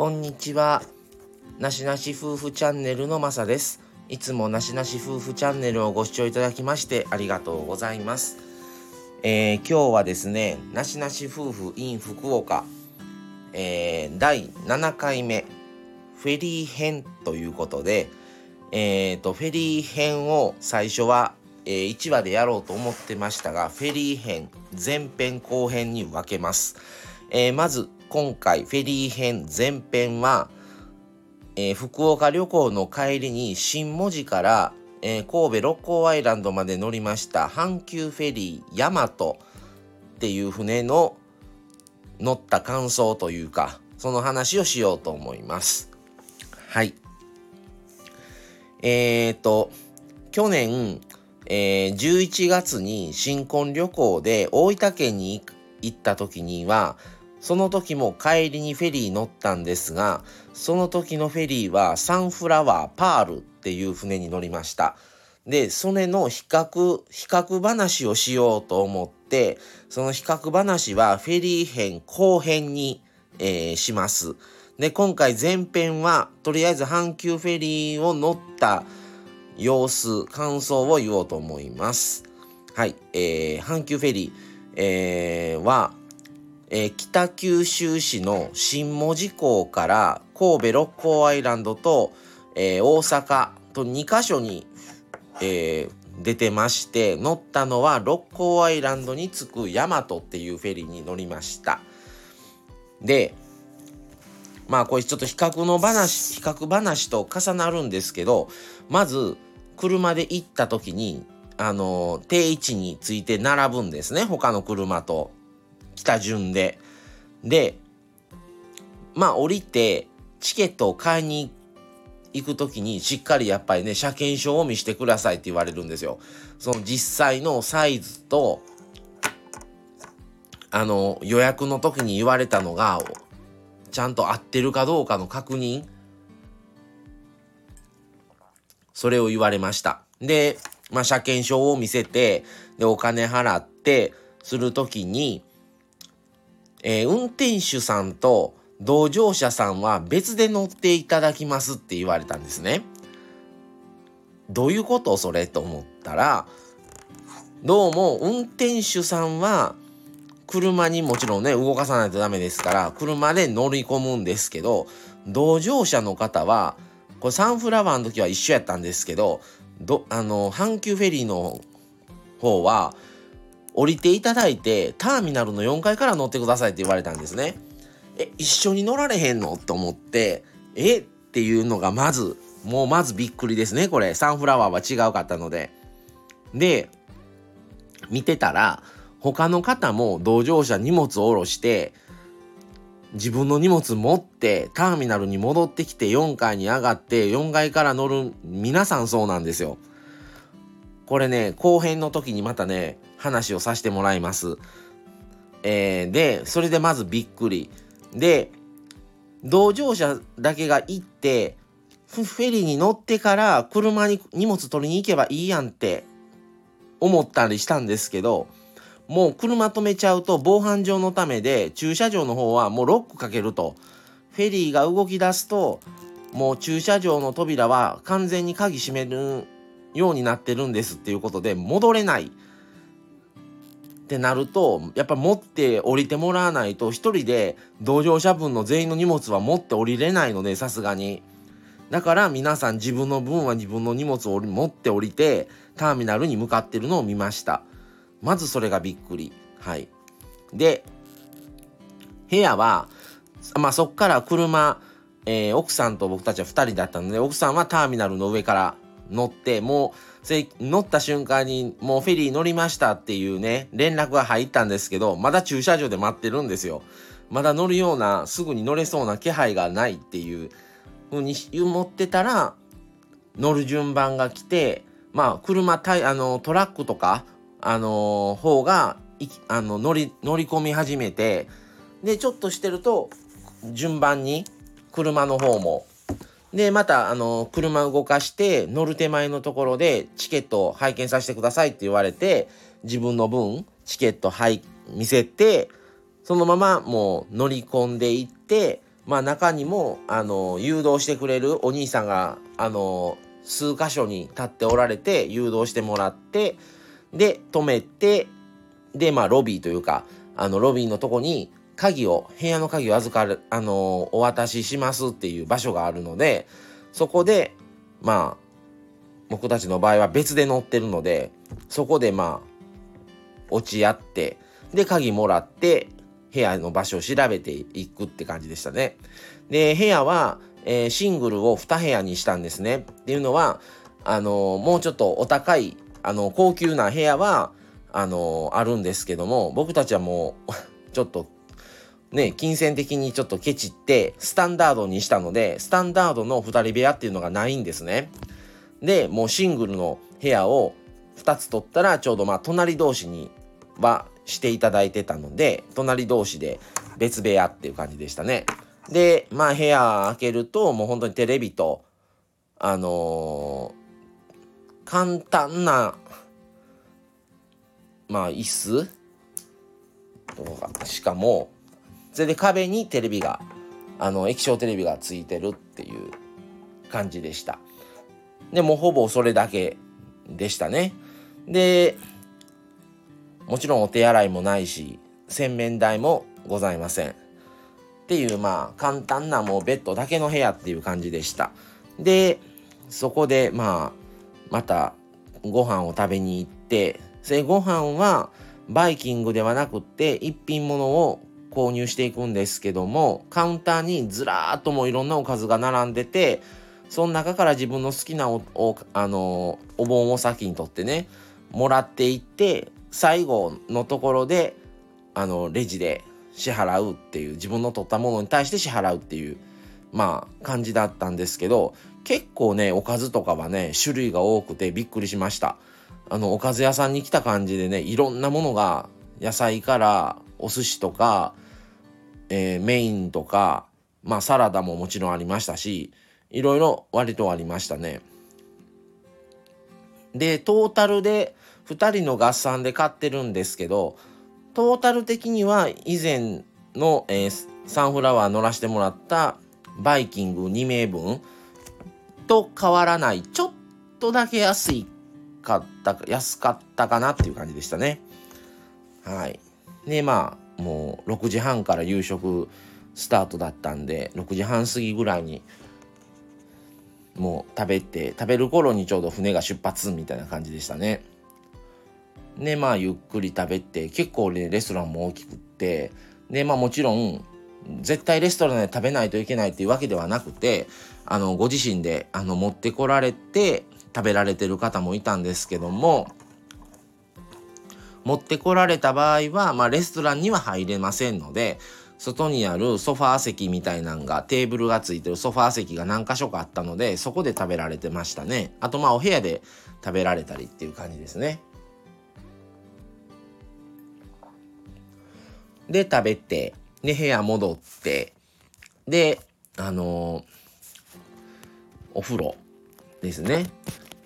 こんにちは。なしなし夫婦チャンネルのまさです。いつもなしなし夫婦チャンネルをご視聴いただきましてありがとうございます。えー、今日はですね、なしなし夫婦 in 福岡、えー、第7回目、フェリー編ということで、えーと、フェリー編を最初は、えー、1話でやろうと思ってましたが、フェリー編、前編後編に分けます。えー、まず今回フェリー編前編は、えー、福岡旅行の帰りに新門司から、えー、神戸六甲アイランドまで乗りました阪急フェリーヤマトっていう船の乗った感想というかその話をしようと思います。はい。えっ、ー、と去年、えー、11月に新婚旅行で大分県に行った時にはその時も帰りにフェリー乗ったんですが、その時のフェリーはサンフラワーパールっていう船に乗りました。で、それの比較、比較話をしようと思って、その比較話はフェリー編後編に、えー、します。で、今回前編は、とりあえず阪急フェリーを乗った様子、感想を言おうと思います。はい、えー、阪急フェリー、えー、は、えー、北九州市の新門司港から神戸六甲アイランドと、えー、大阪と2カ所に、えー、出てまして乗ったのは六甲アイランドに着くヤマトっていうフェリーに乗りましたでまあこれちょっと比較の話比較話と重なるんですけどまず車で行った時にあの定位置について並ぶんですね他の車と。来た順で。で、まあ降りてチケットを買いに行く時にしっかりやっぱりね、車検証を見してくださいって言われるんですよ。その実際のサイズと、あの、予約の時に言われたのが、ちゃんと合ってるかどうかの確認。それを言われました。で、まあ、車検証を見せて、で、お金払って、するときに、えー、運転手さんと同乗者さんは別で乗っていただきますって言われたんですね。どういうことそれと思ったら、どうも運転手さんは車にもちろんね、動かさないとダメですから、車で乗り込むんですけど、同乗者の方は、これサンフラワーの時は一緒やったんですけど、どあの、阪急フェリーの方は、降りていただいてターミナルの4階から乗ってくださいって言われたんですね。え一緒に乗られへんの？と思ってえ？っていうのがまずもうまずびっくりですねこれサンフラワーは違うかったので。で見てたら他の方も同乗者荷物を下ろして自分の荷物持ってターミナルに戻ってきて4階に上がって4階から乗る皆さんそうなんですよ。これね後編の時にまたね話をさせてもらいます。えー、で、それでまずびっくり。で、同乗者だけが行って、フェリーに乗ってから車に荷物取りに行けばいいやんって思ったりしたんですけど、もう車止めちゃうと防犯上のためで駐車場の方はもうロックかけると。フェリーが動き出すと、もう駐車場の扉は完全に鍵閉めるようになってるんですっていうことで戻れない。ってなるとやっぱ持って降りてもらわないと一人で同乗者分の全員の荷物は持って降りれないのでさすがに。だから皆さん自分の分は自分の荷物を持って降りてターミナルに向かってるのを見ました。まずそれがびっくり。はい。で部屋はまあそっから車、えー、奥さんと僕たちは2人だったので奥さんはターミナルの上から乗ってもう乗った瞬間にもうフェリー乗りましたっていうね連絡が入ったんですけどまだ駐車場で待ってるんですよ。まだ乗るようなすぐに乗れそうな気配がないっていうふうに思ってたら乗る順番が来てまあ車たあのトラックとかあの方があの乗り乗り込み始めてでちょっとしてると順番に車の方もで、また、あの、車動かして乗る手前のところでチケットを拝見させてくださいって言われて、自分の分、チケットはい見せて、そのままもう乗り込んでいって、まあ中にも、あの、誘導してくれるお兄さんが、あの、数箇所に立っておられて、誘導してもらって、で、止めて、で、まあロビーというか、あの、ロビーのとこに鍵を、部屋の鍵を預かる、あの、お渡ししますっていう場所があるので、そこで、まあ、僕たちの場合は別で乗ってるので、そこでまあ、落ち合って、で、鍵もらって、部屋の場所を調べていくって感じでしたね。で、部屋は、えー、シングルを2部屋にしたんですね。っていうのは、あのー、もうちょっとお高い、あのー、高級な部屋は、あのあるんですけども、僕たちはもう ちょっと、ね、金銭的にちょっとケチって、スタンダードにしたので、スタンダードの2人部屋っていうのがないんですね。で、もうシングルの部屋を2つ取ったら、ちょうどまあ、隣同士にはしていただいてたので、隣同士で別部屋っていう感じでしたね。で、まあ部屋開けると、もう本当にテレビと、あのー、簡単な、まあ椅子とか、しかも、それで壁にテレビが、あの、液晶テレビがついてるっていう感じでした。で、もほぼそれだけでしたね。で、もちろんお手洗いもないし洗面台もございませんっていうまあ簡単なもうベッドだけの部屋っていう感じでしたでそこでまあまたご飯を食べに行ってそれご飯はバイキングではなくって一品物を購入していくんですけどもカウンターにずらーっともういろんなおかずが並んでてその中から自分の好きなおおあのお盆を先にとってねもらっていって最後のところであのレジで支払うっていう自分の取ったものに対して支払うっていうまあ感じだったんですけど結構ねおかずとかはね種類が多くてびっくりしました。あのおかず屋さんに来た感じでねいろんなものが野菜からお寿司とか、えー、メインとかまあサラダももちろんありましたしいろいろ割とありましたね。でトータルで2人の合算で買ってるんですけどトータル的には以前の、えー、サンフラワー乗らせてもらったバイキング2名分と変わらないちょっとだけ安いかった安かったかなっていう感じでしたね。はい。でまあもう6時半から夕食スタートだったんで6時半過ぎぐらいにもう食べて食べる頃にちょうど船が出発みたいな感じでしたね。でまあゆっくり食べて結構ねレストランも大きくってでまあもちろん絶対レストランで食べないといけないっていうわけではなくてあのご自身であの持ってこられて食べられてる方もいたんですけども持ってこられた場合は、まあ、レストランには入れませんので外にあるソファー席みたいなんがテーブルがついてるソファー席が何箇所かあったのでそこで食べられてましたねあとまあお部屋で食べられたりっていう感じですねで、食べて、で、部屋戻って、で、あのー、お風呂ですね。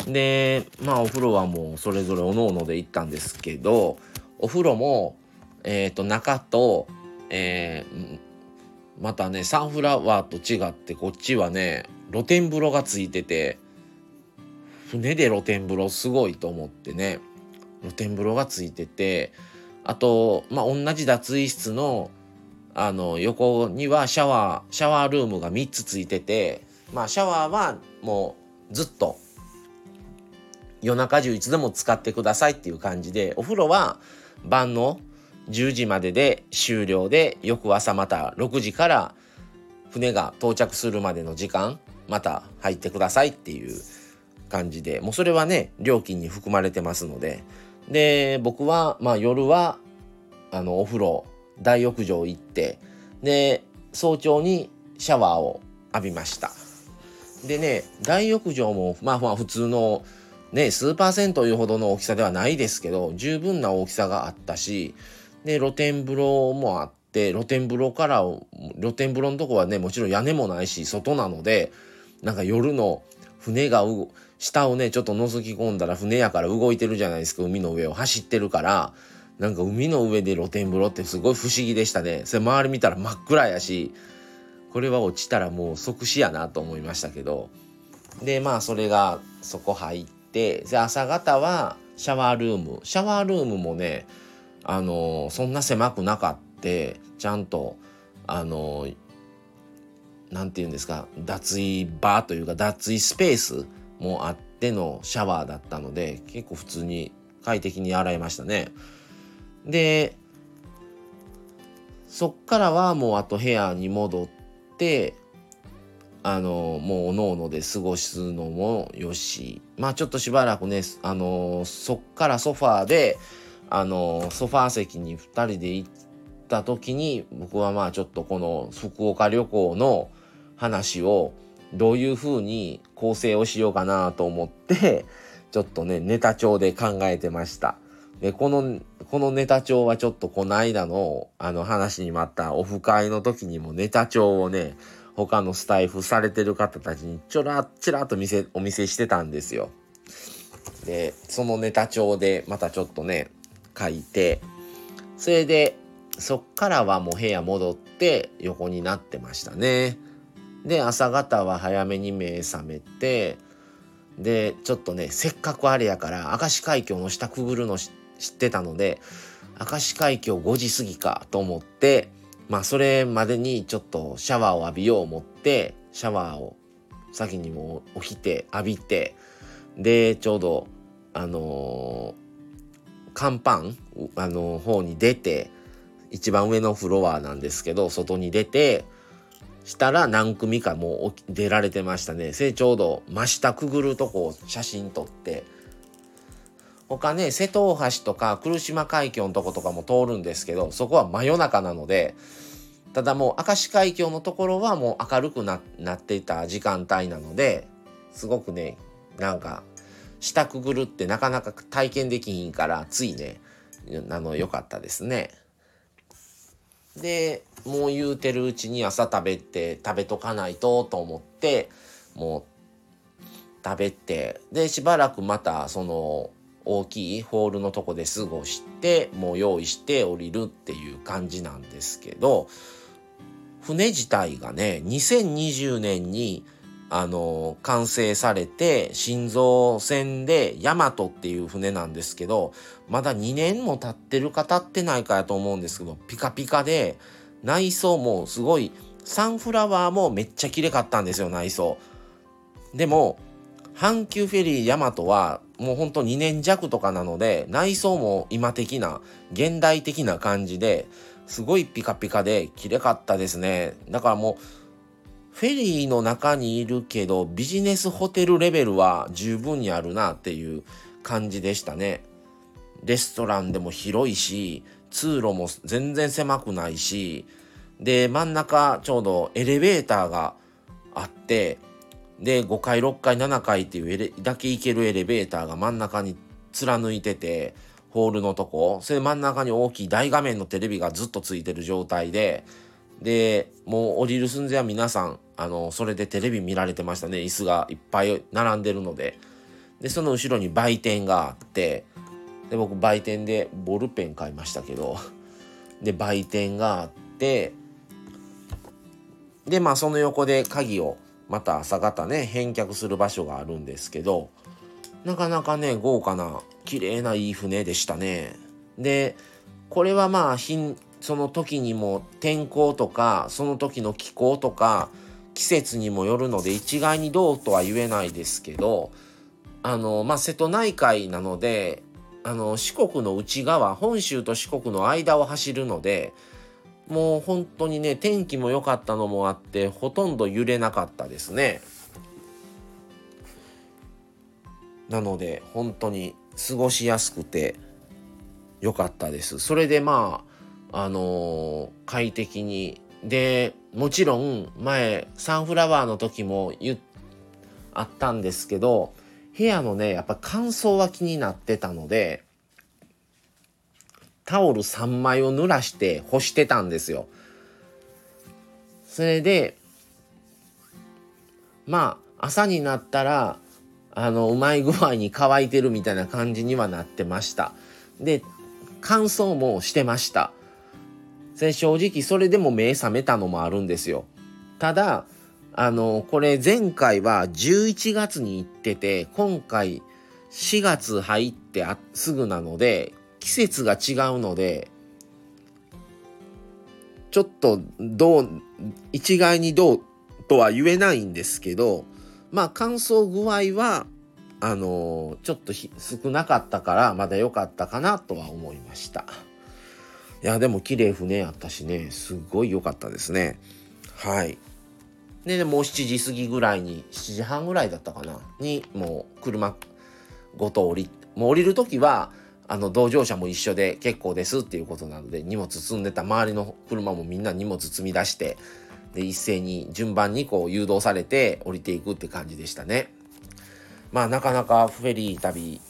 で、まあお風呂はもうそれぞれおのおので行ったんですけど、お風呂も、えっ、ー、と、中と、えー、またね、サンフラワーと違って、こっちはね、露天風呂がついてて、船で露天風呂すごいと思ってね、露天風呂がついてて、あと、まあ、同じ脱衣室の、あの、横にはシャワー、シャワールームが3つついてて、まあ、シャワーはもうずっと夜中中いつでも使ってくださいっていう感じで、お風呂は晩の10時までで終了で、翌朝また6時から船が到着するまでの時間、また入ってくださいっていう感じで、もうそれはね、料金に含まれてますので、で僕は、まあ、夜はあのお風呂大浴場行ってで早朝にシャワーを浴びました。でね大浴場もまあまあ普通のね数パーセントいうほどの大きさではないですけど十分な大きさがあったしで露天風呂もあって露天風呂から露天風呂のとこはねもちろん屋根もないし外なのでなんか夜の船が下をねちょっと覗き込んだら船やから動いてるじゃないですか海の上を。走ってるからなんか海の上で露天風呂ってすごい不思議でしたね。それ周り見たら真っ暗やしこれは落ちたらもう即死やなと思いましたけど。でまあそれがそこ入ってで朝方はシャワールームシャワールームもねあのそんな狭くなかってちゃんとあの何て言うんですか脱衣場というか脱衣スペースもあってのシャワーだったので結構普通に快適に洗いましたね。でそっからはもうあと部屋に戻ってあのもうおのおので過ごすのもよしまあちょっとしばらくねあのそっからソファーであのソファー席に2人で行った時に僕はまあちょっとこの福岡旅行の話をどういう風に構成をしようかなと思ってちょっとねネタ帳で考えてました。でこのこのネタ帳はちょっとこの間のあの話にもあったオフ会の時にもネタ帳をね他のスタイフされてる方たちにちょらちらっと見せお見せしてたんですよ。でそのネタ帳でまたちょっとね書いてそれでそっからはもう部屋戻って横になってましたね。で朝方は早めに目覚めてでちょっとねせっかくあれやから明石海峡の下くぐるの知ってたので明石海峡5時過ぎかと思ってまあそれまでにちょっとシャワーを浴びよう思ってシャワーを先にも起きて浴びてでちょうどあのー、甲板あのー、方に出て一番上のフロアなんですけど外に出てしたら何組かもう出られてましたね。それちょうど真下くぐるとこを写真撮って、他ね、瀬戸大橋とか来島海峡のとことかも通るんですけど、そこは真夜中なので、ただもう明石海峡のところはもう明るくなってた時間帯なので、すごくね、なんか、下くぐるってなかなか体験できひんから、ついね、あの、良かったですね。でもう言うてるうちに朝食べて食べとかないとと思ってもう食べてでしばらくまたその大きいホールのとこで過ごしてもう用意して降りるっていう感じなんですけど船自体がね2020年にあの完成されて心臓船でヤマトっていう船なんですけどまだ2年も経ってるか経ってないかやと思うんですけどピカピカで内装もすごいサンフラワーもめっちゃ綺麗かったんですよ内装。でも阪急フェリーヤマトはもうほんと2年弱とかなので内装も今的な現代的な感じですごいピカピカで綺麗かったですねだからもうフェリーの中にいるけどビジネスホテルレベルは十分にあるなっていう感じでしたね。レストランでも広いし通路も全然狭くないしで真ん中ちょうどエレベーターがあってで5階6階7階っていうだけ行けるエレベーターが真ん中に貫いててホールのとこ。それ真ん中に大きい大画面のテレビがずっとついてる状態で。でもう降りる寸前は皆さんあのそれでテレビ見られてましたね。椅子がいっぱい並んでるので。でその後ろに売店があって。で僕売店でボールペン買いましたけど。で売店があって。でまあその横で鍵をまた朝方ね返却する場所があるんですけどなかなかね豪華な綺麗ないい船でしたね。でこれはまあその時にも天候とかその時の気候とか季節にもよるので一概にどうとは言えないですけどあのまあ瀬戸内海なのであの四国の内側本州と四国の間を走るのでもう本当にね天気も良かったのもあってほとんど揺れなかったですね。なので本当に過ごしやすくて良かったです。それでまああのー、快適にでもちろん前サンフラワーの時も言あったんですけど部屋のねやっぱ乾燥は気になってたのでタオル3枚を濡らして干してたんですよ。それでまあ朝になったらあのうまい具合に乾いてるみたいな感じにはなってました。で乾燥もしてました。正直それでも目覚めたのもあるんですよ。ただあのこれ前回は11月に行ってて今回4月入ってすぐなので季節が違うのでちょっとどう一概にどうとは言えないんですけどまあ乾燥具合はあのちょっと少なかったからまだ良かったかなとは思いました。いやでも綺麗船やったしねすごい良かったですね。はい。でもう7時過ぎぐらいに7時半ぐらいだったかなにもう車ごと降りもう降りる時はあの同乗者も一緒で結構ですっていうことなので荷物積んでた周りの車もみんな荷物積み出してで一斉に順番にこう誘導されて降りていくって感じでしたね。まあなかなかフェリー旅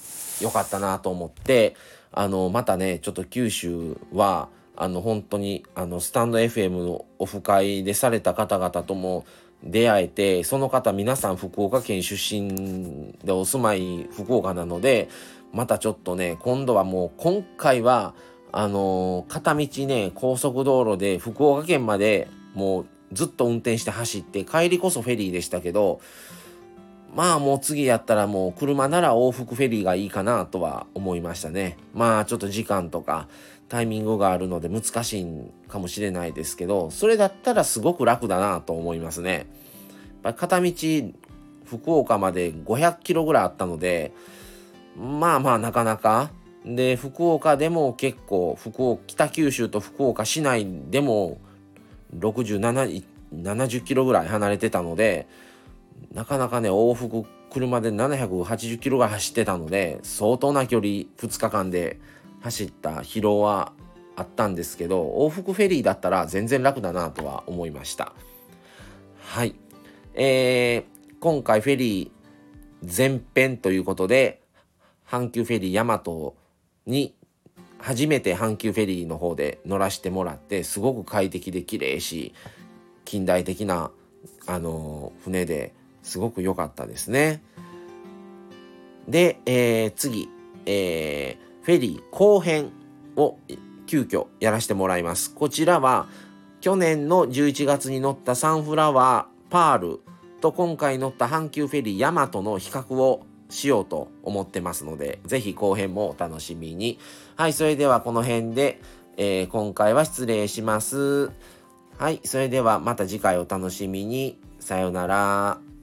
良かったなと思ってあのまたねちょっと九州はあの本当にあのスタンド FM のオフ会でされた方々とも出会えてその方皆さん福岡県出身でお住まい福岡なのでまたちょっとね今度はもう今回はあのー、片道ね高速道路で福岡県までもうずっと運転して走って帰りこそフェリーでしたけどまあもう次やったらもう車なら往復フェリーがいいかなとは思いましたねまあちょっと時間とかタイミングがあるので難しいかもしれないですけどそれだったらすごく楽だなと思いますね。やっぱ片道福岡まで500キロぐらいあったのでまあまあなかなか。で福岡でも結構福岡北九州と福岡市内でも6770キロぐらい離れてたのでなかなかね往復車で780キロが走ってたので相当な距離2日間で走った疲労はあったんですけど往復フェリーだったら全然楽だなとは思いました。はい。えー、今回フェリー前編ということで阪急フェリーヤマトに初めて阪急フェリーの方で乗らせてもらってすごく快適で綺麗し近代的なあの船ですごく良かったですね。で、えー、次、えー、フェリー後編を急遽やらせてもらいます。こちらは去年の11月に乗ったサンフラワーパールと今回乗った阪急フェリーヤマトの比較をしようと思ってますので、ぜひ後編もお楽しみに。はい、それではこの辺で、えー、今回は失礼します。はい、それではまた次回お楽しみに。さようなら。